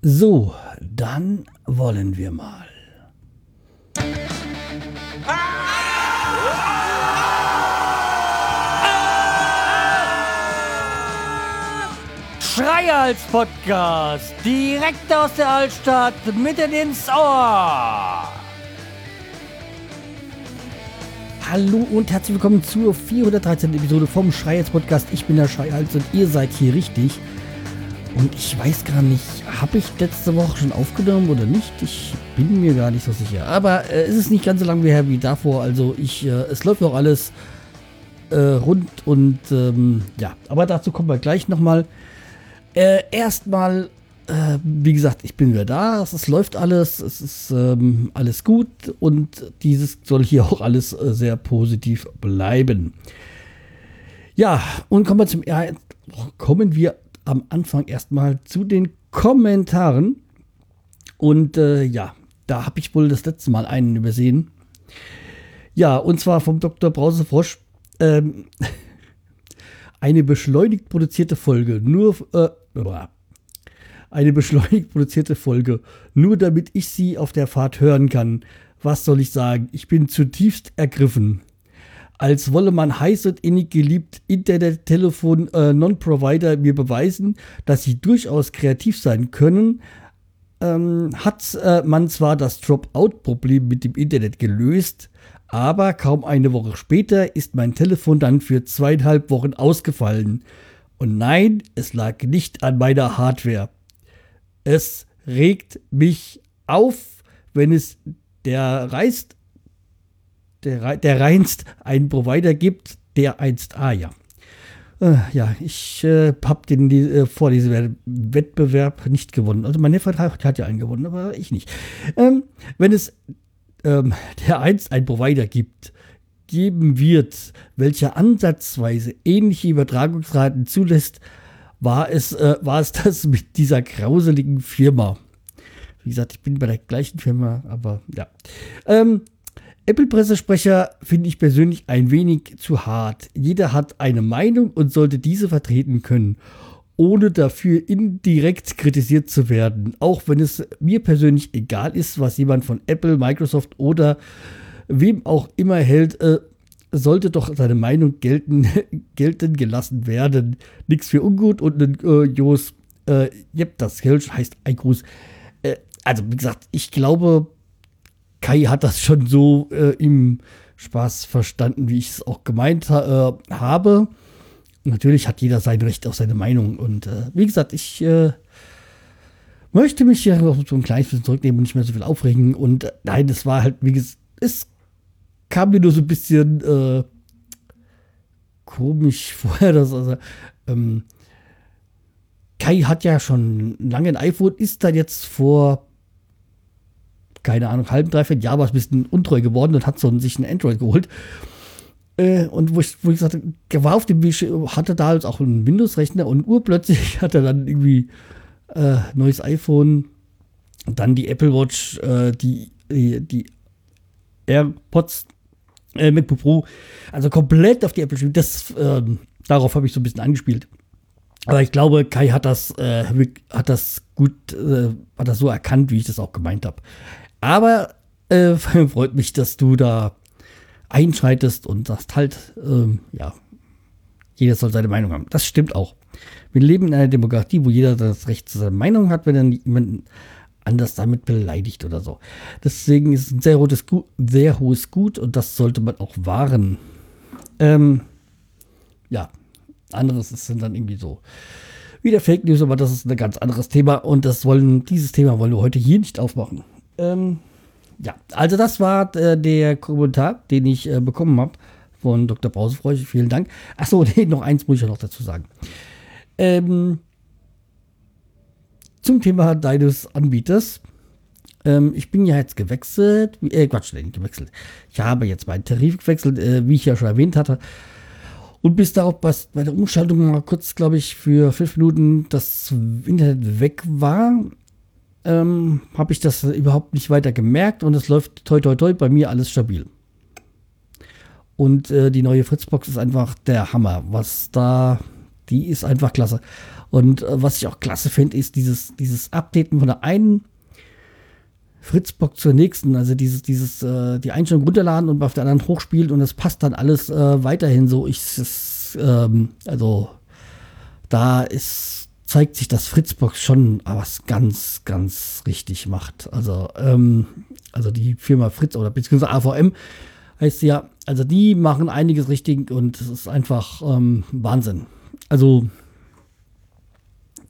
So, dann wollen wir mal. Schreihals Podcast, direkt aus der Altstadt, mitten ins Ohr. Hallo und herzlich willkommen zur 413. Episode vom Schreihals Podcast. Ich bin der Schreihals und ihr seid hier richtig. Und ich weiß gar nicht, habe ich letzte Woche schon aufgenommen oder nicht? Ich bin mir gar nicht so sicher. Aber äh, es ist nicht ganz so lange her wie davor. Also ich, äh, es läuft noch alles äh, rund und ähm, ja, aber dazu kommen wir gleich nochmal. Äh, erstmal, äh, wie gesagt, ich bin wieder da. Es, es läuft alles, es ist ähm, alles gut und dieses soll hier auch alles äh, sehr positiv bleiben. Ja, und kommen wir zum kommen wir am Anfang erstmal zu den Kommentaren. Und äh, ja, da habe ich wohl das letzte Mal einen übersehen. Ja, und zwar vom Dr. Brausefrosch. Ähm, eine beschleunigt produzierte Folge. Nur. Äh, eine beschleunigt produzierte Folge. Nur damit ich sie auf der Fahrt hören kann. Was soll ich sagen? Ich bin zutiefst ergriffen als wolle man heiß und innig geliebt Internet, Telefon, äh, mir beweisen, dass sie durchaus kreativ sein können, ähm, hat äh, man zwar das Dropout-Problem mit dem Internet gelöst, aber kaum eine Woche später ist mein Telefon dann für zweieinhalb Wochen ausgefallen. Und nein, es lag nicht an meiner Hardware. Es regt mich auf, wenn es der reißt der, der reinst einen Provider gibt, der einst, ah ja. Äh, ja, ich äh, habe den äh, vor diesem Wettbewerb nicht gewonnen. Also mein Neffe hat, hat ja einen gewonnen, aber ich nicht. Ähm, wenn es ähm, der einst einen Provider gibt, geben wird, welcher ansatzweise ähnliche Übertragungsraten zulässt, war es, äh, war es das mit dieser grauseligen Firma. Wie gesagt, ich bin bei der gleichen Firma, aber ja. Ähm, Apple-Pressesprecher finde ich persönlich ein wenig zu hart. Jeder hat eine Meinung und sollte diese vertreten können, ohne dafür indirekt kritisiert zu werden. Auch wenn es mir persönlich egal ist, was jemand von Apple, Microsoft oder wem auch immer hält, äh, sollte doch seine Meinung gelten, gelten gelassen werden. Nichts für ungut und ein äh, Jos, äh, yep, das Kelch heißt ein Gruß. Äh, also, wie gesagt, ich glaube, Kai hat das schon so äh, im Spaß verstanden, wie ich es auch gemeint ha äh, habe. Natürlich hat jeder sein Recht auf seine Meinung. Und äh, wie gesagt, ich äh, möchte mich hier noch so ein kleines bisschen zurücknehmen und nicht mehr so viel aufregen. Und äh, nein, es war halt, wie gesagt, es kam mir nur so ein bisschen äh, komisch vorher, dass also, ähm, Kai hat ja schon lange ein iPhone, ist dann jetzt vor keine Ahnung, halben, dreiviertel Jahr war es ein bisschen untreu geworden und hat so sich ein Android geholt. Äh, und wo ich, wo ich sagte, war auf dem hatte da jetzt auch einen Windows-Rechner und urplötzlich hat er dann irgendwie äh, neues iPhone, dann die Apple Watch, äh, die, die, die AirPods, äh, MacBook Pro, also komplett auf die Apple Das, äh, darauf habe ich so ein bisschen angespielt. Aber ich glaube, Kai hat das, äh, hat das gut, äh, hat das so erkannt, wie ich das auch gemeint habe. Aber äh, freut mich, dass du da einschreitest und sagst halt, ähm, ja, jeder soll seine Meinung haben. Das stimmt auch. Wir leben in einer Demokratie, wo jeder das Recht zu seiner Meinung hat, wenn er jemanden anders damit beleidigt oder so. Deswegen ist es ein sehr, hohes Gut, sehr hohes Gut und das sollte man auch wahren. Ähm, ja, anderes sind dann irgendwie so wieder Fake News, aber das ist ein ganz anderes Thema und das wollen, dieses Thema wollen wir heute hier nicht aufmachen. Ähm, ja, also das war äh, der Kommentar, den ich äh, bekommen habe von Dr. Brausefreude. Vielen Dank. Achso, nee, noch eins muss ich ja noch dazu sagen. Ähm, zum Thema deines Anbieters. Ähm, ich bin ja jetzt gewechselt. Äh, Quatsch, nicht gewechselt. Ich habe jetzt meinen Tarif gewechselt, äh, wie ich ja schon erwähnt hatte. Und bis darauf bei der Umschaltung mal kurz, glaube ich, für fünf Minuten das Internet weg war, ähm, habe ich das überhaupt nicht weiter gemerkt und es läuft toi toi toi bei mir alles stabil. Und äh, die neue Fritzbox ist einfach der Hammer. Was da, die ist einfach klasse. Und äh, was ich auch klasse finde, ist dieses, dieses Updaten von der einen Fritzbox zur nächsten. Also dieses, dieses, äh, die Einstellung runterladen und auf der anderen hochspielt und es passt dann alles äh, weiterhin so. Ich, es, ähm, also da ist, zeigt sich, dass Fritzbox schon was ganz, ganz richtig macht. Also, ähm, also die Firma Fritz oder beziehungsweise AVM heißt ja, also die machen einiges richtig und es ist einfach ähm, Wahnsinn. Also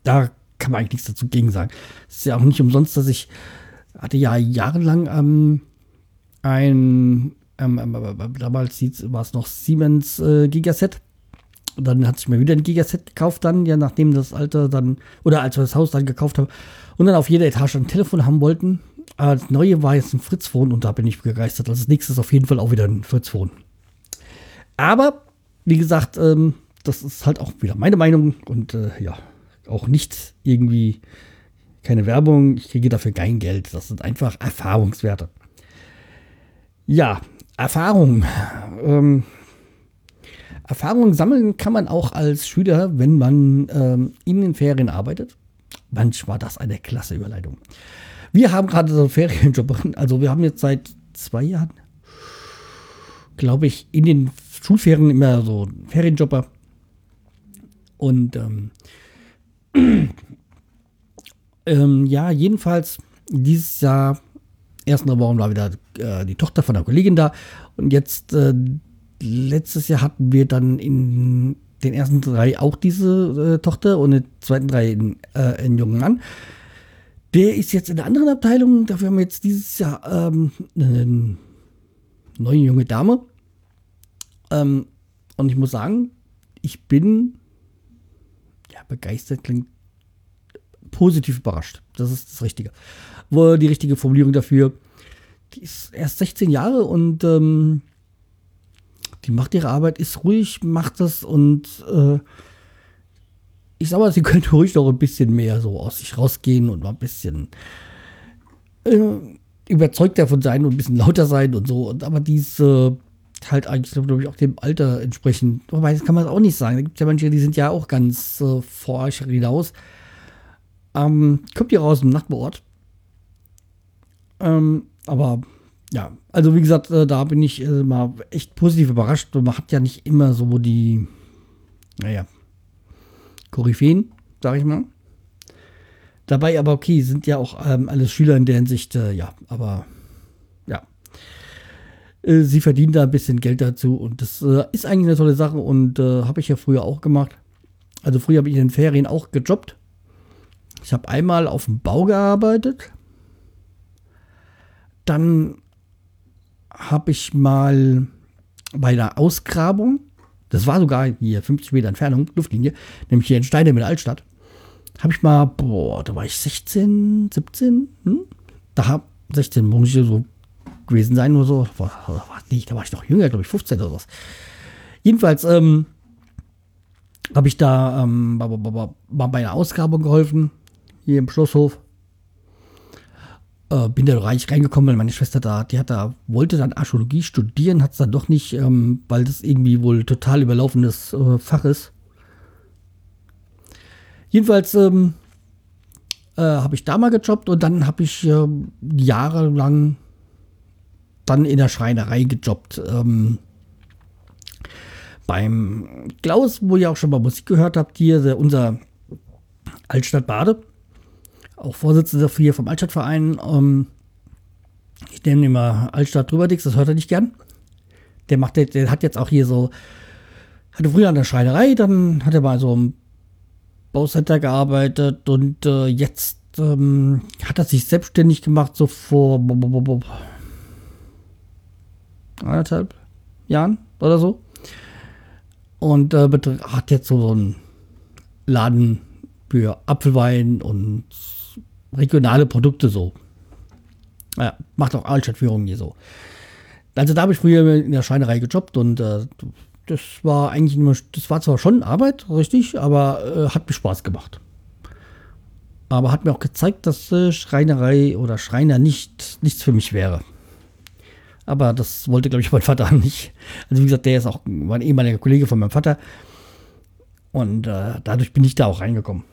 da kann man eigentlich nichts dazu gegen sagen. Es ist ja auch nicht umsonst, dass ich hatte ja jahrelang ähm, ein ähm, ähm, äh, damals war es noch Siemens äh, Gigaset. Und dann hatte ich mir wieder ein Gigaset gekauft, dann, ja, nachdem das alte dann, oder als wir das Haus dann gekauft haben, und dann auf jeder Etage ein Telefon haben wollten. Das neue war jetzt ein Fritz-Phone und da bin ich begeistert. Also das nächste ist auf jeden Fall auch wieder ein Fritz-Phone. Aber, wie gesagt, ähm, das ist halt auch wieder meine Meinung und äh, ja, auch nicht irgendwie keine Werbung. Ich kriege dafür kein Geld. Das sind einfach Erfahrungswerte. Ja, Erfahrung. Ähm, Erfahrung sammeln kann man auch als Schüler, wenn man ähm, in den Ferien arbeitet. Manchmal war das eine klasse Überleitung. Wir haben gerade so einen Ferienjob. Also wir haben jetzt seit zwei Jahren, glaube ich, in den Schulferien immer so Ferienjobber. Und ähm, ähm, ja, jedenfalls dieses Jahr, ersten Wochen war wieder äh, die Tochter von der Kollegin da. Und jetzt, äh, letztes Jahr hatten wir dann in den ersten drei auch diese äh, Tochter und in den zweiten drei einen, äh, einen jungen Mann. Der ist jetzt in der anderen Abteilung. Dafür haben wir jetzt dieses Jahr ähm, eine neue junge Dame. Ähm, und ich muss sagen, ich bin ja, begeistert, klingt positiv überrascht. Das ist das Richtige. Wo die richtige Formulierung dafür. Die ist erst 16 Jahre und ähm, die macht ihre Arbeit, ist ruhig, macht das und äh, ich sag mal, sie könnte ruhig noch ein bisschen mehr so aus sich rausgehen und mal ein bisschen äh, überzeugt davon sein und ein bisschen lauter sein und so. Und, aber diese halt eigentlich, glaube ich, auch dem Alter entsprechend. Wobei, das kann man auch nicht sagen. Da gibt es ja manche, die sind ja auch ganz äh, vor euch hinaus. Ähm, kommt ihr raus im Nachbarort. Ähm, aber ja, also wie gesagt, äh, da bin ich äh, mal echt positiv überrascht. Man hat ja nicht immer so die, naja, Koryphäen, sag ich mal. Dabei aber okay, sind ja auch ähm, alles Schüler in der Hinsicht, äh, ja, aber ja. Äh, sie verdienen da ein bisschen Geld dazu und das äh, ist eigentlich eine tolle Sache und äh, habe ich ja früher auch gemacht. Also früher habe ich in den Ferien auch gejobbt. Ich habe einmal auf dem Bau gearbeitet. Dann habe ich mal bei der Ausgrabung das war sogar hier 50 Meter Entfernung, Luftlinie, nämlich hier in Steine mit Altstadt. Habe ich mal, boah, da war ich 16, 17, hm? Da hab 16 muss ich so gewesen sein oder so. War, war nicht, da war ich noch jünger, glaube ich, 15 oder was. Jedenfalls ähm, habe ich da ähm, bei einer Ausgrabung geholfen, hier im Schlosshof äh, bin da reich reingekommen, weil meine Schwester da, die hat da, wollte dann Archäologie studieren, hat es dann doch nicht, ähm, weil das irgendwie wohl total überlaufenes äh, Fach ist. Jedenfalls ähm, äh, habe ich da mal gejobbt und dann habe ich äh, jahrelang dann in der Schreinerei gejobbt. Ähm, beim Klaus, wo ihr auch schon mal Musik gehört habt, hier, unser Altstadt Bade auch Vorsitzender hier vom Altstadtverein. Ähm, ich nenne immer Altstadt Drüberdix, das hört er nicht gern. Der macht, der, hat jetzt auch hier so, hatte früher an der Schreinerei, dann hat er bei so einem Baucenter gearbeitet und äh, jetzt ähm, hat er sich selbstständig gemacht, so vor anderthalb Jahren oder so. Und äh, hat jetzt so, so einen Laden für Apfelwein und regionale Produkte so. Ja, macht auch Altstadtführungen hier so. Also da habe ich früher in der Schreinerei gejobbt und äh, das war eigentlich immer, das war zwar schon Arbeit, richtig, aber äh, hat mir Spaß gemacht. Aber hat mir auch gezeigt, dass äh, Schreinerei oder Schreiner nicht nichts für mich wäre. Aber das wollte, glaube ich, mein Vater nicht. Also wie gesagt, der ist auch mein ehemaliger Kollege von meinem Vater. Und äh, dadurch bin ich da auch reingekommen.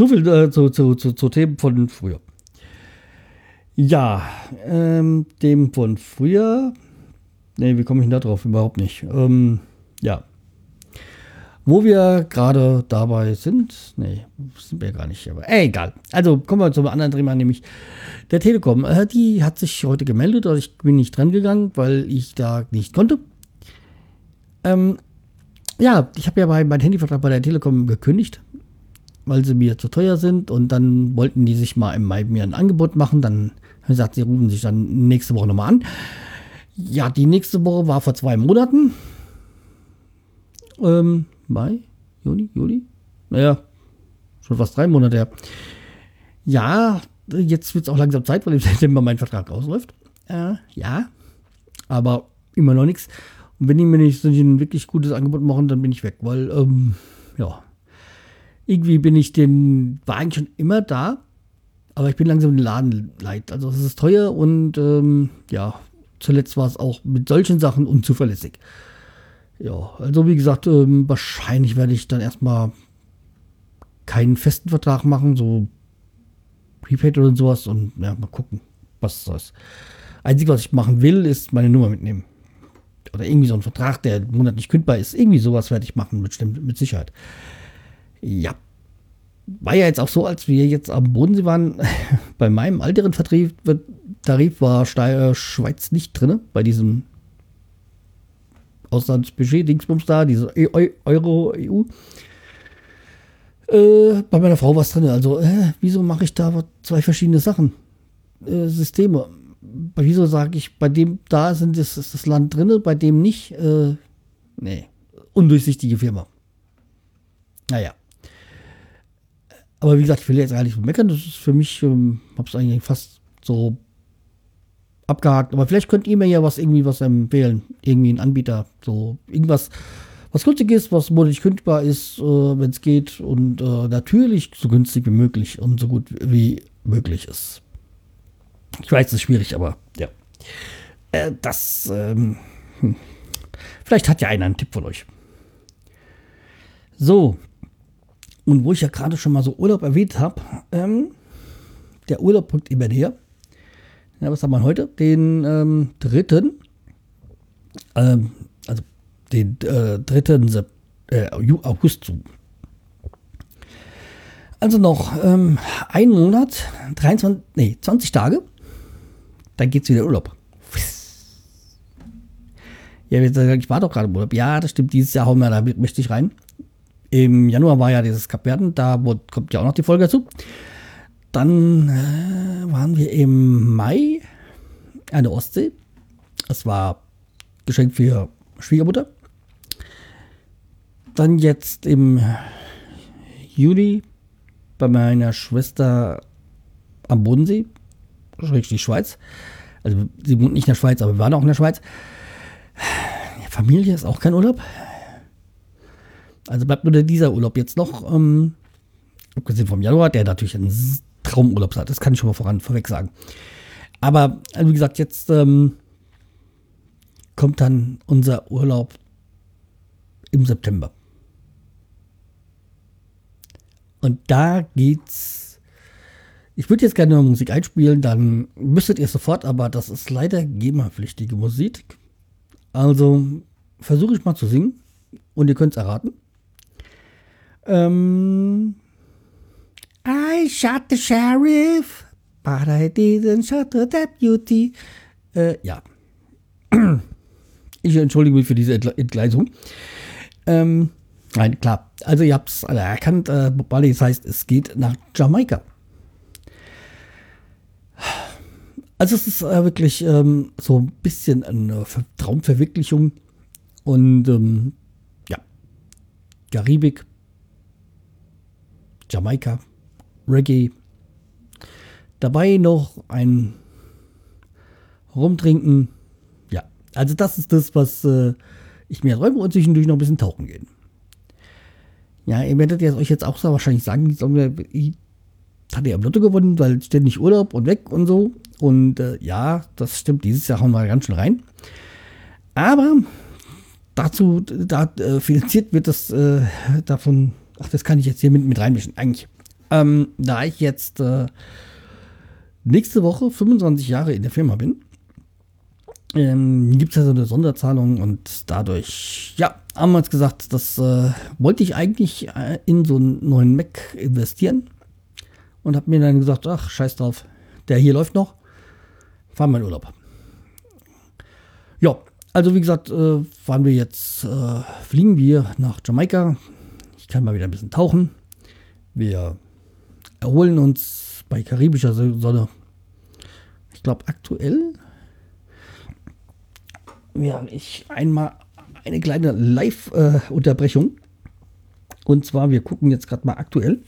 So. Viel äh, zu, zu, zu, zu Themen von früher. Ja, ähm, dem von früher. Ne, wie komme ich denn da drauf? Überhaupt nicht. Ähm, ja. Wo wir gerade dabei sind, nee, sind wir gar nicht, aber äh, egal. Also kommen wir zum anderen Thema, nämlich der Telekom. Äh, die hat sich heute gemeldet, also ich bin nicht dran gegangen, weil ich da nicht konnte. Ähm, ja, ich habe ja bei meinem Handyvertrag bei der Telekom gekündigt, weil sie mir zu teuer sind und dann wollten die sich mal im Mai mir ein Angebot machen. Dann haben sie gesagt, sie rufen sich dann nächste Woche nochmal an. Ja, die nächste Woche war vor zwei Monaten. Ähm, Mai, Juni, Juli? Naja, schon fast drei Monate her. Ja, jetzt wird es auch langsam Zeit, weil im September mein Vertrag ausläuft. Äh, ja, aber immer noch nichts. Und wenn die mir nicht so ein wirklich gutes Angebot machen, dann bin ich weg, weil, ähm, ja, irgendwie bin ich den, war eigentlich schon immer da, aber ich bin langsam den Laden leid. Also es ist teuer und, ähm, ja, zuletzt war es auch mit solchen Sachen unzuverlässig. Ja, also wie gesagt, ähm, wahrscheinlich werde ich dann erstmal keinen festen Vertrag machen, so Prepaid oder sowas und ja, mal gucken, was das ist. Einzige, was ich machen will, ist meine Nummer mitnehmen. Oder irgendwie so ein Vertrag, der monatlich kündbar ist. Irgendwie sowas werde ich machen, bestimmt, mit Sicherheit. Ja. War ja jetzt auch so, als wir jetzt am Bodensee waren, bei meinem älteren Vertrieb, Tarif war Schweiz nicht drin, bei diesem Auslandsbudget, Dingsbums da, diese e Euro, EU. Äh, bei meiner Frau war es drin. Also, äh, wieso mache ich da zwei verschiedene Sachen? Äh, Systeme. Wieso sage ich, bei dem da sind das, ist das Land drin, bei dem nicht? Äh, nee, undurchsichtige Firma. Naja. Aber wie gesagt, ich will jetzt gar nicht meckern. Das ist für mich, ähm, habe es eigentlich fast so abgehakt. Aber vielleicht könnt ihr mir ja was irgendwie was empfehlen. Irgendwie ein Anbieter. So irgendwas, was günstig ist, was monatlich kündbar ist, äh, wenn es geht. Und äh, natürlich so günstig wie möglich und so gut wie möglich ist. Ich weiß, es ist schwierig, aber ja. Äh, das, ähm, hm. Vielleicht hat ja einer einen Tipp von euch. So. Und wo ich ja gerade schon mal so Urlaub erwähnt habe, ähm, der Urlaub rückt immer näher. Ja, was haben wir heute? Den ähm, dritten, ähm, also den äh, dritten Sep äh, August zu. Also noch ähm, ein Monat, 23, nee, 20 Tage, dann geht's wieder Urlaub. Ja, ich war doch gerade im Urlaub. Ja, das stimmt, dieses Jahr hauen wir da richtig rein. Im Januar war ja dieses Kapverden, da kommt ja auch noch die Folge dazu. Dann äh, waren wir im Mai an der Ostsee. Das war Geschenk für Schwiegermutter. Dann jetzt im Juli bei meiner Schwester am Bodensee, richtig Schweiz. Also sie wohnt nicht in der Schweiz, aber wir waren auch in der Schweiz. Familie ist auch kein Urlaub. Also bleibt nur dieser Urlaub jetzt noch. Ähm, abgesehen vom Januar, der natürlich ein Traumurlaub hat. Das kann ich schon mal voran, vorweg sagen. Aber also wie gesagt, jetzt ähm, kommt dann unser Urlaub im September. Und da geht's. Ich würde jetzt gerne Musik einspielen, dann müsstet ihr sofort, aber das ist leider GEMA-pflichtige Musik. Also versuche ich mal zu singen und ihr könnt es erraten. Ähm, I shot the sheriff, but I didn't shot the deputy. Äh, ja. Ich entschuldige mich für diese Entgleisung. Ähm, nein, klar. Also ihr habt es alle erkannt. Äh, Bob das heißt, es geht nach Jamaika. Also es ist äh, wirklich ähm, so ein bisschen eine Traumverwirklichung. Und ähm, ja, Karibik, Jamaika, Reggae. Dabei noch ein Rumtrinken. Ja, also das ist das, was äh, ich mir träume und zwischendurch noch ein bisschen tauchen gehen. Ja, ihr werdet jetzt euch jetzt auch so wahrscheinlich sagen, ich hatte ja im Lotto gewonnen, weil ständig Urlaub und weg und so. Und äh, ja, das stimmt, dieses Jahr hauen wir ganz schön rein. Aber dazu da, äh, finanziert wird das äh, davon, ach, das kann ich jetzt hier mit, mit reinmischen, eigentlich. Ähm, da ich jetzt äh, nächste Woche 25 Jahre in der Firma bin, ähm, gibt es ja so eine Sonderzahlung und dadurch, ja, haben wir uns gesagt, das äh, wollte ich eigentlich äh, in so einen neuen Mac investieren und habe mir dann gesagt, ach, scheiß drauf, der hier läuft noch, fahren wir in Urlaub. Ja, also wie gesagt, äh, fahren wir jetzt, äh, fliegen wir nach Jamaika. Kann mal wieder ein bisschen tauchen. Wir erholen uns bei karibischer Sonne. Ich glaube aktuell ja, ich einmal eine kleine Live-Unterbrechung. Und zwar, wir gucken jetzt gerade mal aktuell,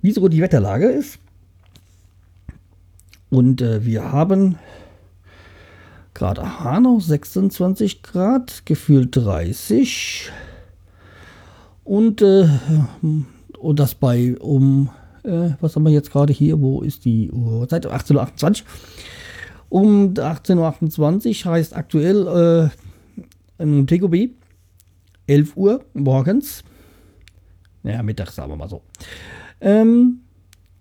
wie so die Wetterlage ist. Und äh, wir haben gerade Hanau 26 Grad, gefühlt 30. Und, äh, und das bei um, äh, was haben wir jetzt gerade hier? Wo ist die Uhrzeit? 18.28 Uhr. Um 18.28 Uhr heißt aktuell äh, ein TGB 11 Uhr morgens. Naja, mittags sagen wir mal so. Ähm,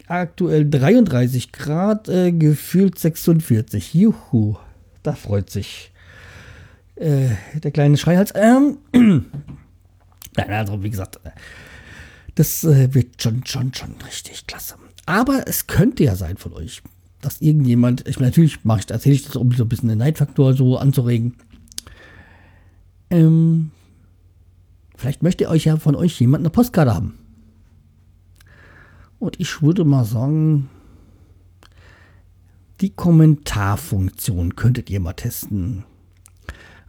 aktuell 33 Grad, äh, gefühlt 46. Juhu, da freut sich äh, der kleine Schreihals. Ähm, Nein, also wie gesagt, das äh, wird schon, schon, schon richtig klasse. Aber es könnte ja sein von euch, dass irgendjemand, ich meine, natürlich mache ich, erzähle ich das, um so ein bisschen den Neidfaktor so anzuregen. Ähm, vielleicht möchte euch ja von euch jemand eine Postkarte haben. Und ich würde mal sagen, die Kommentarfunktion könntet ihr mal testen.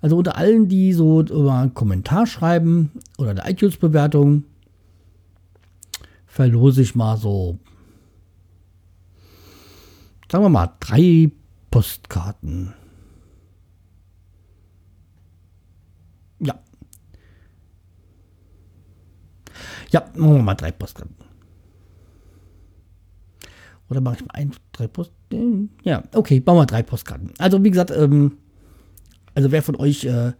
Also unter allen, die so über einen Kommentar schreiben oder eine iTunes-Bewertung, verlose ich mal so sagen wir mal, drei Postkarten. Ja. Ja, machen wir mal drei Postkarten. Oder mache ich mal ein, drei Postkarten? Ja, okay, bauen wir drei Postkarten. Also, wie gesagt, ähm, also wer von euch äh,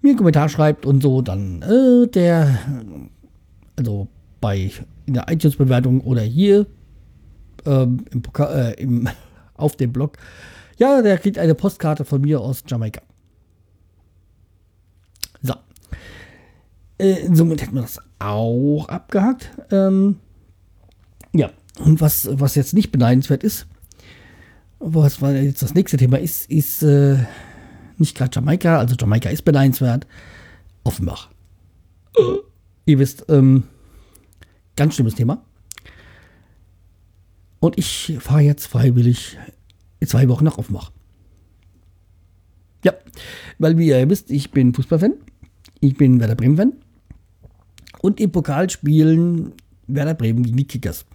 mir einen Kommentar schreibt und so, dann äh, der, also bei in der iTunes-Bewertung oder hier ähm, im, äh, im, auf dem Blog. Ja, der kriegt eine Postkarte von mir aus Jamaika. So. Äh, somit hätten wir das auch abgehakt. Ähm, ja, und was, was jetzt nicht beneidenswert ist, was jetzt das nächste Thema ist, ist äh, nicht gerade Jamaika, also Jamaika ist beneidenswert, Offenbach. Äh, ihr wisst, ähm, ganz schlimmes Thema. Und ich fahre jetzt freiwillig zwei Wochen nach Offenbach. Ja, weil wie ihr wisst, ich bin Fußballfan. Ich bin Werder Bremen-Fan. Und im Pokal spielen Werder Bremen gegen die Kickers.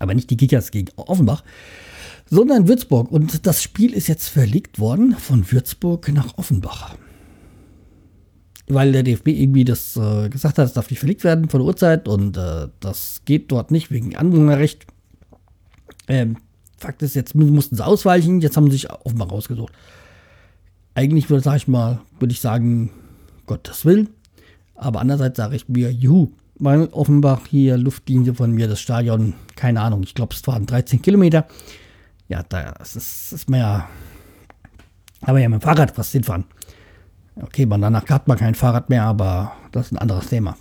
Aber nicht die Kickers gegen Offenbach, sondern Würzburg. Und das Spiel ist jetzt verlegt worden von Würzburg nach Offenbach. Weil der DFB irgendwie das äh, gesagt hat, es darf nicht verlegt werden von der Uhrzeit und äh, das geht dort nicht wegen Anwohnerrecht. Ähm, Fakt ist, jetzt mussten sie ausweichen, jetzt haben sie sich offenbar rausgesucht. Eigentlich würde, sag ich mal, würde ich sagen, Gottes Willen. Aber andererseits sage ich mir, juhu, weil Offenbach hier Luftlinie von mir, das Stadion, keine Ahnung, ich glaube, es waren 13 Kilometer. Ja, das ist, ist mehr. Aber ja, mit dem Fahrrad was hinfahren. Okay, man danach hat man kein Fahrrad mehr, aber das ist ein anderes Thema.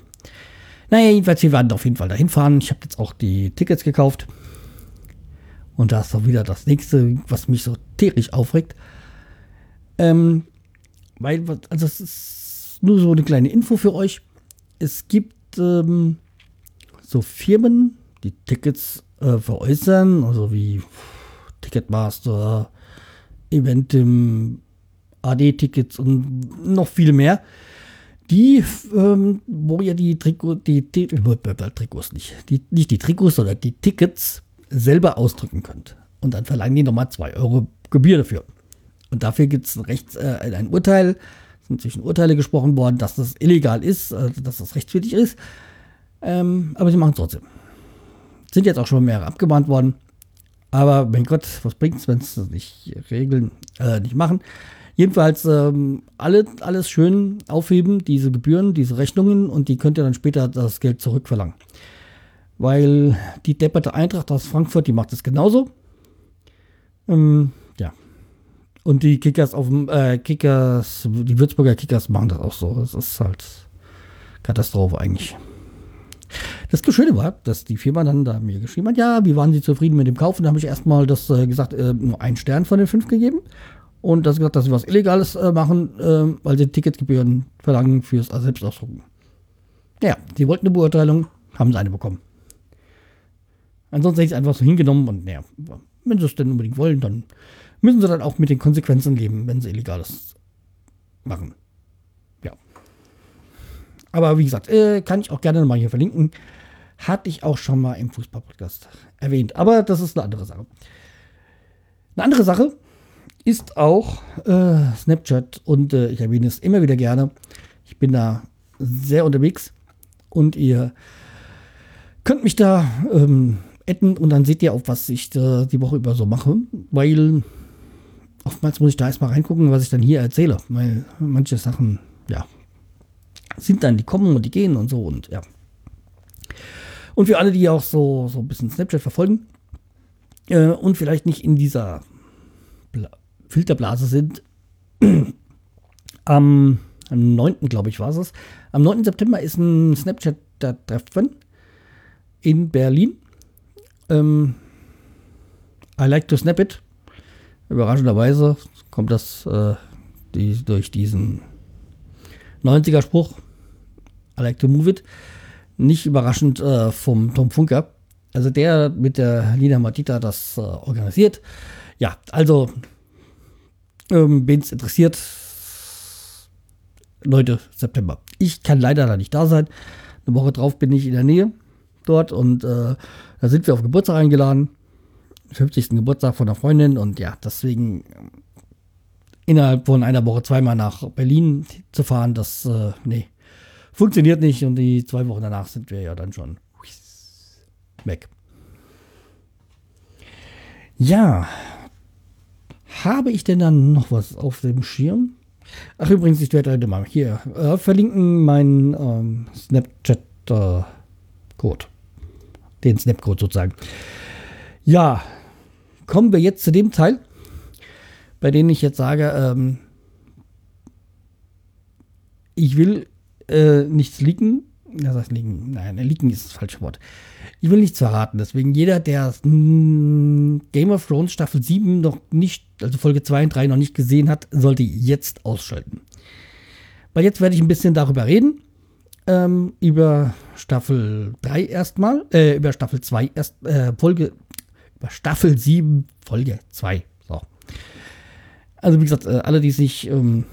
Naja, jedenfalls, wir werden auf jeden Fall dahin fahren. Ich habe jetzt auch die Tickets gekauft. Und da ist doch wieder das nächste, was mich so tierisch aufregt. Ähm, weil, also das ist nur so eine kleine Info für euch. Es gibt ähm, so Firmen, die Tickets äh, veräußern, also wie Ticketmaster, Eventim, AD-Tickets und noch viel mehr. Die, ähm, wo ihr die Trikots, die, die, Trikots nicht, die, nicht die Trikots, sondern die Tickets selber ausdrücken könnt. Und dann verlangen die nochmal 2 Euro Gebühr dafür. Und dafür gibt es äh, ein Urteil, sind inzwischen Urteile gesprochen worden, dass das illegal ist, äh, dass das rechtswidrig ist. Ähm, aber sie machen es trotzdem. Sind jetzt auch schon mehrere abgemahnt worden. Aber mein Gott, was bringt es, wenn es nicht regeln, äh, nicht machen? Jedenfalls ähm, alle, alles schön aufheben, diese Gebühren, diese Rechnungen und die könnt ihr dann später das Geld zurückverlangen. Weil die depperte Eintracht aus Frankfurt, die macht es genauso. Ähm, ja. Und die Kickers auf dem, äh, Kickers, die Würzburger Kickers machen das auch so. Das ist halt Katastrophe eigentlich. Das Schöne war, dass die Firma dann da mir geschrieben hat, ja, wie waren Sie zufrieden mit dem Kauf? Und da habe ich erstmal das äh, gesagt, äh, nur einen Stern von den fünf gegeben. Und das gesagt, dass sie was Illegales äh, machen, äh, weil sie Ticketgebühren verlangen fürs Selbstausdrucken. Ja, sie wollten eine Beurteilung, haben sie eine bekommen. Ansonsten hätte ich es einfach so hingenommen und naja, wenn sie es denn unbedingt wollen, dann müssen sie dann auch mit den Konsequenzen leben, wenn sie Illegales machen. Aber wie gesagt, äh, kann ich auch gerne nochmal hier verlinken. Hatte ich auch schon mal im Fußball-Podcast erwähnt. Aber das ist eine andere Sache. Eine andere Sache ist auch äh, Snapchat und äh, ich erwähne es immer wieder gerne. Ich bin da sehr unterwegs und ihr könnt mich da ähm, adden und dann seht ihr auch, was ich äh, die Woche über so mache, weil oftmals muss ich da erstmal reingucken, was ich dann hier erzähle, weil manche Sachen, ja, sind dann, die kommen und die gehen und so und ja. Und für alle, die auch so, so ein bisschen Snapchat verfolgen äh, und vielleicht nicht in dieser Bla Filterblase sind, am, am 9. glaube ich war es, am 9. September ist ein Snapchat-Treffen in Berlin. Ähm, I like to snap it. Überraschenderweise kommt das äh, die, durch diesen 90er-Spruch. I like to move it nicht überraschend äh, vom Tom Funker. Also der mit der Lina Matita das äh, organisiert. Ja, also, ähm, wen es interessiert, Leute, September. Ich kann leider da nicht da sein. Eine Woche drauf bin ich in der Nähe dort und äh, da sind wir auf Geburtstag eingeladen. 50. Geburtstag von einer Freundin und ja, deswegen innerhalb von einer Woche zweimal nach Berlin zu fahren, das, äh, nee, Funktioniert nicht und die zwei Wochen danach sind wir ja dann schon weg. Ja, habe ich denn dann noch was auf dem Schirm? Ach übrigens, ich werde heute mal hier äh, verlinken meinen ähm, Snapchat-Code. Äh, Den Snap-Code sozusagen. Ja, kommen wir jetzt zu dem Teil, bei dem ich jetzt sage, ähm, ich will äh, nichts leaken. Das leaken. Nein, leaken ist das falsche Wort. Ich will nichts verraten. Deswegen jeder, der mh, hm, Game of Thrones Staffel 7 noch nicht, also Folge 2 und 3 noch nicht gesehen hat, sollte jetzt ausschalten. Weil jetzt werde ich ein bisschen darüber reden. Ähm, über Staffel 3 erstmal, äh, über Staffel 2 erst, äh, Folge, über Staffel 7, Folge 2. So. Also wie gesagt, äh, alle, die sich ähm,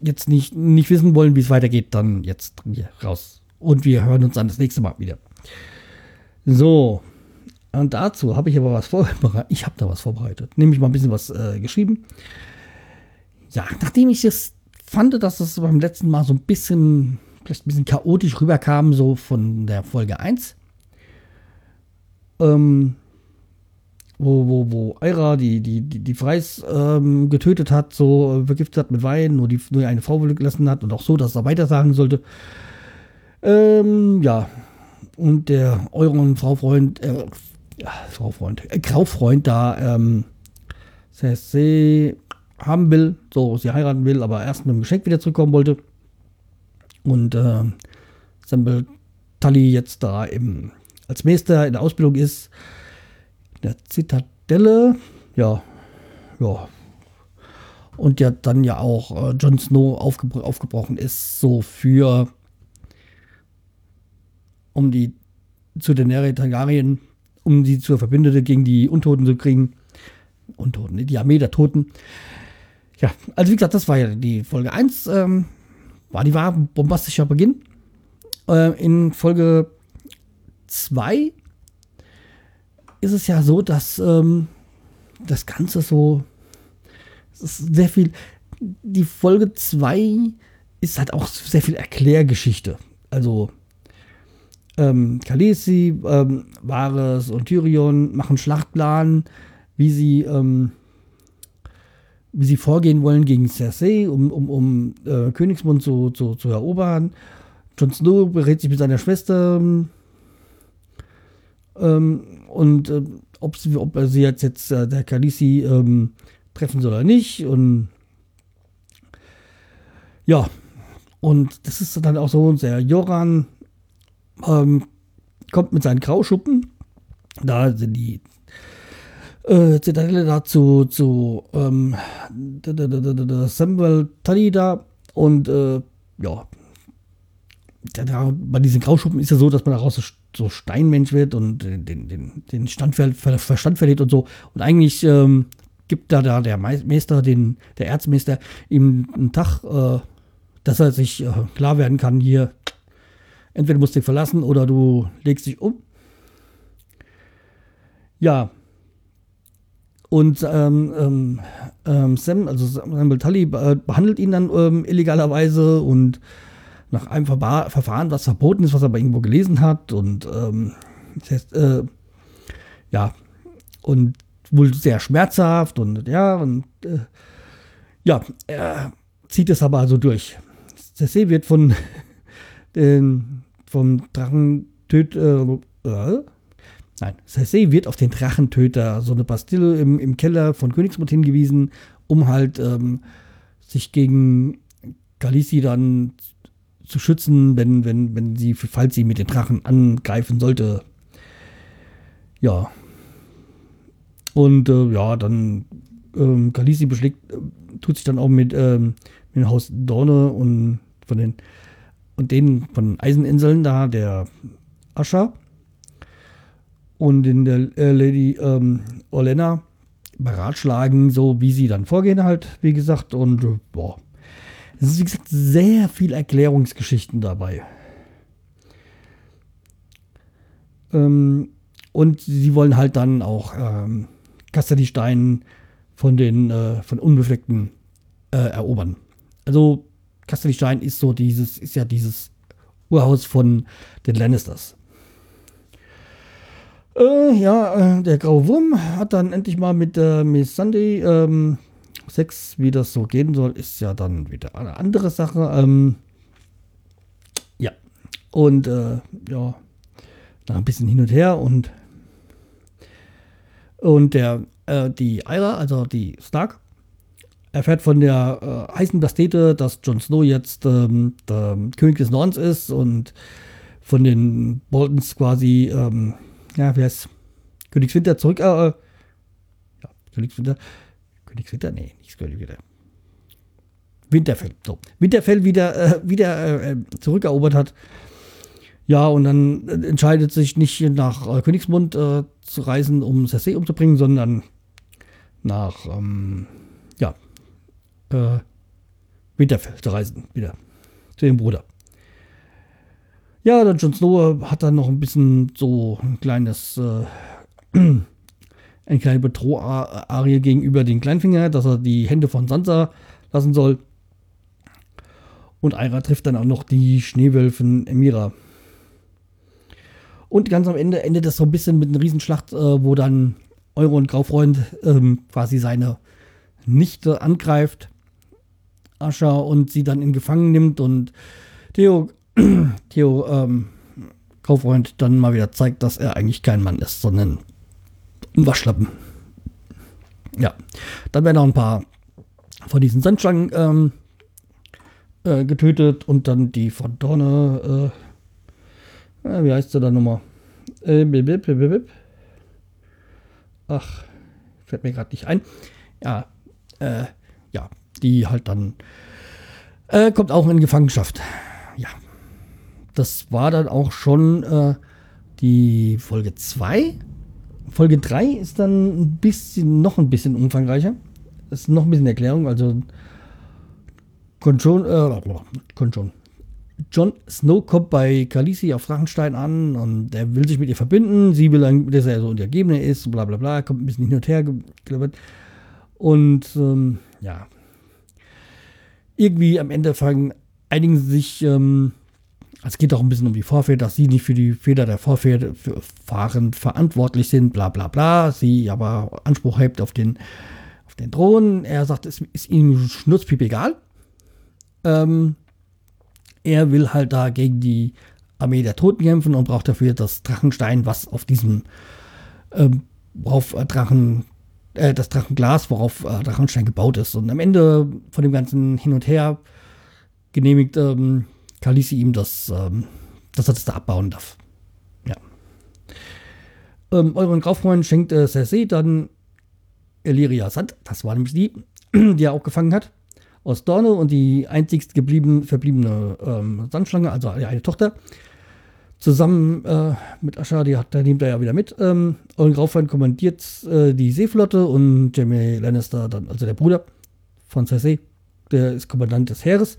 jetzt nicht, nicht wissen wollen, wie es weitergeht, dann jetzt raus. Und wir hören uns dann das nächste Mal wieder. So, und dazu habe ich aber was vorbereitet. Ich habe da was vorbereitet. Nämlich mal ein bisschen was äh, geschrieben. Ja, nachdem ich es fand, dass es beim letzten Mal so ein bisschen, vielleicht ein bisschen chaotisch rüberkam, so von der Folge 1. Ähm, wo, wo, wo Eira die, die, die, die Freis ähm, getötet hat, so äh, vergiftet hat mit Wein, nur, die, nur eine Frau gelassen hat und auch so, dass er weiter sagen sollte. Ähm, ja. Und der euren Fraufreund, äh, ja, Fraufreund, äh, Graufreund da, ähm, sie haben will, so sie heiraten will, aber erst mit dem Geschenk wieder zurückkommen wollte. Und äh, Sembel Tully jetzt da eben als Meister in der Ausbildung ist der Zitadelle. Ja, ja. Und ja dann ja auch äh, Jon Snow aufgebro aufgebrochen ist, so für um die zu den Targaryen, um sie zur Verbündete gegen die Untoten zu kriegen. Untoten, die Armee der Toten. Ja, also wie gesagt, das war ja die Folge 1. Ähm, war die war bombastischer Beginn. Äh, in Folge 2 ist es ja so, dass ähm, das Ganze so sehr viel. Die Folge 2 ist halt auch sehr viel Erklärgeschichte. Also ähm, Khaleesi, ähm, Varys und Tyrion machen Schlachtplan, wie sie ähm, wie sie vorgehen wollen gegen Cersei, um, um, um äh, Königsmund zu, zu, zu erobern. Jon Snow berät sich mit seiner Schwester ähm, und äh, ob, sie, ob sie jetzt, jetzt äh, der Khaleesi ähm, treffen soll oder nicht. Und ja, und das ist dann auch so, der Joran ähm, kommt mit seinen Grauschuppen. Da sind die äh, Zitadelle da zu, ähm, Samuel Tully da und äh, ja, da, bei diesen Grauschuppen ist ja so, dass man daraus so Steinmensch wird und den, den, den Stand, Verstand verliert und so. Und eigentlich ähm, gibt da, da der Meister, den, der Erzmeister, ihm einen Tag, äh, dass er sich äh, klar werden kann, hier, entweder musst du dich verlassen oder du legst dich um. Ja, und ähm, ähm, ähm, Sam, also Samuel Tully, äh, behandelt ihn dann ähm, illegalerweise und nach einem Verfahren, was verboten ist, was er aber irgendwo gelesen hat. Und ähm, das heißt, äh, ja, und wohl sehr schmerzhaft und ja, und äh, ja, er zieht es aber also durch. Cersei wird von den, vom Drachentöter, äh, Nein, Cersei wird auf den Drachentöter, so eine Bastille im, im Keller von Königsmund hingewiesen, um halt ähm, sich gegen Khaleesi dann zu schützen, wenn, wenn, wenn sie, falls sie mit den Drachen angreifen sollte. Ja. Und äh, ja, dann ähm, Khaleesi beschlägt, äh, tut sich dann auch mit, ähm, mit dem Haus Dorne und von den und denen von Eiseninseln da, der Ascher und in der äh, Lady ähm, Orlena beratschlagen, so wie sie dann vorgehen halt, wie gesagt. Und äh, boah, es ist wie gesagt sehr viel Erklärungsgeschichten dabei. Ähm, und sie wollen halt dann auch ähm, Stein von den äh, von Unbefleckten äh, erobern. Also Stein ist so dieses, ist ja dieses Urhaus von den Lannisters. Äh, ja, äh, der graue Wurm hat dann endlich mal mit äh, Miss Sunday ähm, Sex, wie das so gehen soll, ist ja dann wieder eine andere Sache. Ähm, ja, und äh, ja, nach ein bisschen hin und her und und der äh, die Ira, also die Stark, erfährt von der äh, heißen Bastete, dass Jon Snow jetzt ähm, der König des Nordens ist und von den Boltons quasi ähm, ja, wer ist Königswinter zurück, äh, äh, ja, Königswinter, Königswinter, nee, nicht Königswinter. Winterfell, so. Winterfell wieder, äh, wieder äh, zurückerobert hat. Ja, und dann äh, entscheidet sich nicht nach äh, Königsmund äh, zu reisen, um Cersei umzubringen, sondern nach, ähm, ja, äh, Winterfell zu reisen, wieder zu dem Bruder. Ja, der Jon Snow hat dann noch ein bisschen so ein kleines, äh, eine kleine Bedroharie gegenüber den Kleinfinger, dass er die Hände von Sansa lassen soll. Und Aira trifft dann auch noch die Schneewölfin Emira. Und ganz am Ende endet das so ein bisschen mit einer Riesenschlacht, äh, wo dann Euron Graufreund ähm, quasi seine Nichte angreift, Ascha, und sie dann in Gefangen nimmt und Theo Theo ähm, Kaufreund dann mal wieder zeigt, dass er eigentlich kein Mann ist, sondern ein Waschlappen. Ja, dann werden auch ein paar von diesen Sandschlangen ähm, äh, getötet und dann die von Dorne, äh, äh, wie heißt sie da nochmal? Äh, bip, bip, bip, Ach, fällt mir gerade nicht ein. Ja, äh, ja, die halt dann äh, kommt auch in Gefangenschaft. Ja, das war dann auch schon äh, die Folge 2. Folge 3 ist dann ein bisschen, noch ein bisschen umfangreicher. Das ist noch ein bisschen Erklärung. Also, Conjon, äh, Conjon. Jon Snow kommt bei Khaleesi auf Drachenstein an und er will sich mit ihr verbinden. Sie will, dass er so Untergebener ist, bla bla bla. Kommt ein bisschen hin und her. Und ähm, ja, irgendwie am Ende fangen, einigen sich ähm, es geht auch ein bisschen um die Vorväter, dass sie nicht für die Fehler der Vorfahren verantwortlich sind, bla bla bla. Sie aber Anspruch hebt auf den, auf den Thron. Er sagt, es ist ihm schnurzpiep egal. Ähm, er will halt da gegen die Armee der Toten kämpfen und braucht dafür das Drachenstein, was auf diesem ähm, worauf äh, Drachen, äh, das Drachenglas, worauf äh, Drachenstein gebaut ist. Und am Ende von dem ganzen Hin und Her genehmigt ähm, Khaleesi ihm, dass, ähm, dass er das da abbauen darf. Ja. Ähm, euren Kaufmann schenkt äh, Cersei dann Illyria Sand, das war nämlich die, die er auch gefangen hat, aus Dorne und die einzigst geblieben, verbliebene ähm, Sandschlange, also eine Tochter, zusammen äh, mit Asha, die hat, der nimmt er ja wieder mit. Ähm, Eulen Graufeind kommandiert äh, die Seeflotte und Jamie Lannister, dann, also der Bruder von Cersei, der ist Kommandant des Heeres.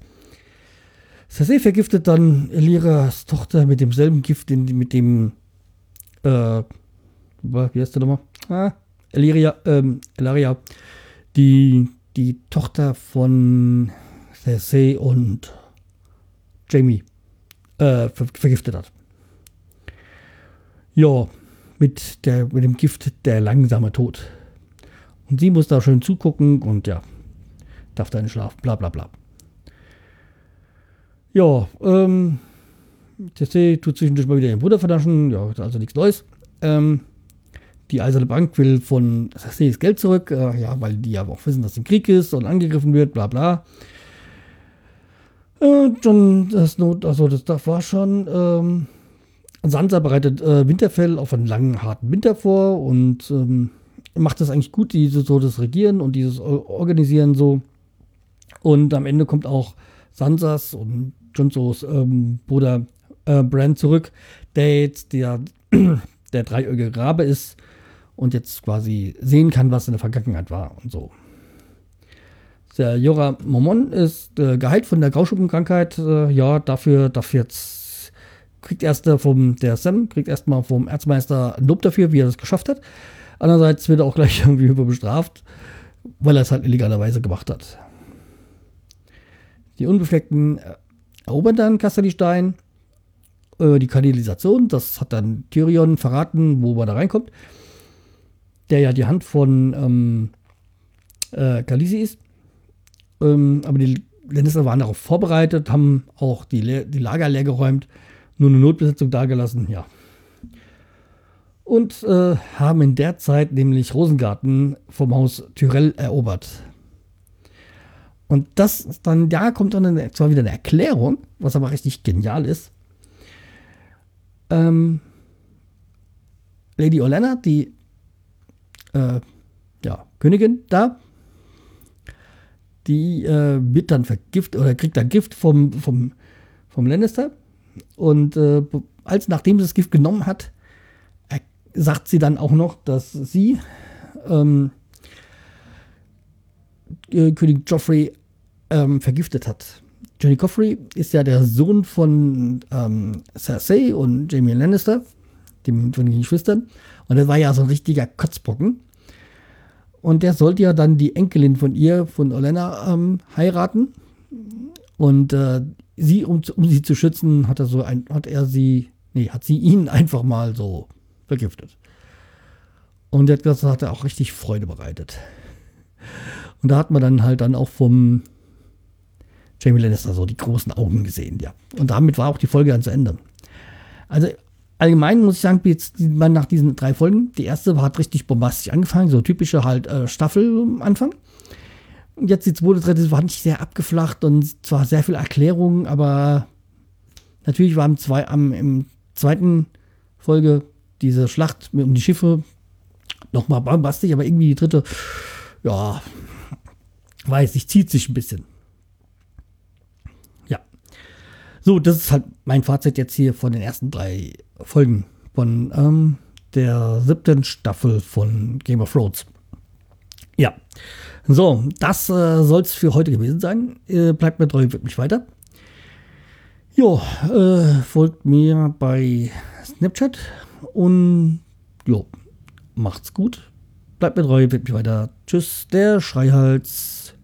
Cersei vergiftet dann Eliras Tochter mit demselben Gift, mit dem, äh, wie heißt der nochmal? Ah, Elyria, ähm, Elaria, die, die Tochter von Cersei und Jamie äh, ver vergiftet hat. Ja, mit, der, mit dem Gift der langsame Tod. Und sie muss da schön zugucken und ja, darf da nicht schlafen, bla bla bla. Ja, ähm, TC tut zwischendurch mal wieder ihren Bruder vernaschen, ja, also nichts Neues. Ähm, die Eiserne Bank will von Cersei das Geld zurück, äh, ja, weil die ja auch wissen, dass im Krieg ist und angegriffen wird, bla bla. Äh, John, das Not, also das, das war schon, ähm, Sansa bereitet äh, Winterfell auf einen langen, harten Winter vor und ähm, macht das eigentlich gut, diese, so das Regieren und dieses Organisieren so. Und am Ende kommt auch Sansas und Jonsos ähm, Bruder äh, Bran zurück, der jetzt der, der dreieugige Rabe ist und jetzt quasi sehen kann, was in der Vergangenheit war und so. Der Jora Momon ist äh, geheilt von der Grauschuppenkrankheit. Äh, ja, dafür darf jetzt kriegt erst vom, der Sam kriegt erstmal vom Erzmeister Lob dafür, wie er das geschafft hat. Andererseits wird er auch gleich irgendwie überbestraft, weil er es halt illegalerweise gemacht hat. Die Unbefleckten erobern dann Kastellistein. Äh, die Kanalisation, das hat dann Tyrion verraten, wo man da reinkommt. Der ja die Hand von ähm, äh, Khaleesi ist. Ähm, aber die Lannister waren darauf vorbereitet, haben auch die, die Lager leer geräumt nur eine Notbesetzung dagelassen, ja. Und äh, haben in der Zeit nämlich Rosengarten vom Haus Tyrell erobert. Und das dann, ja, kommt dann eine, zwar wieder eine Erklärung, was aber richtig genial ist. Ähm, Lady Olenna, die äh, ja, Königin da, die äh, wird dann vergiftet oder kriegt dann Gift vom, vom, vom Lannister und äh, als nachdem sie das Gift genommen hat, äh, sagt sie dann auch noch, dass sie ähm, äh, König Joffrey ähm, vergiftet hat. Johnny Coffrey ist ja der Sohn von ähm, Cersei und Jamie Lannister, dem, von den Geschwistern. Und er war ja so ein richtiger Kotzbrocken. Und der sollte ja dann die Enkelin von ihr, von Olenna, ähm, heiraten. Und äh, sie, um, um sie zu schützen, hat er so ein, hat er sie, nee, hat sie ihn einfach mal so vergiftet. Und das hat er auch richtig Freude bereitet. Und da hat man dann halt dann auch vom Jamie Lannister so die großen Augen gesehen, ja. Und damit war auch die Folge dann zu Ende. Also allgemein muss ich sagen, jetzt nach diesen drei Folgen, die erste hat richtig bombastisch angefangen, so typische halt äh, Anfang. Jetzt die zweite, dritte war nicht sehr abgeflacht und zwar sehr viel Erklärung, aber natürlich war im, zwei, am, im zweiten Folge diese Schlacht um die Schiffe nochmal bombastisch, aber irgendwie die dritte, ja, weiß ich, zieht sich ein bisschen. Ja. So, das ist halt mein Fazit jetzt hier von den ersten drei Folgen von ähm, der siebten Staffel von Game of Thrones. Ja. So, das äh, soll es für heute gewesen sein. Äh, bleibt mir treu, wird mich weiter. Jo, äh, folgt mir bei Snapchat und jo, macht's gut. Bleibt mir treu, wird mich weiter. Tschüss, der Schreihals.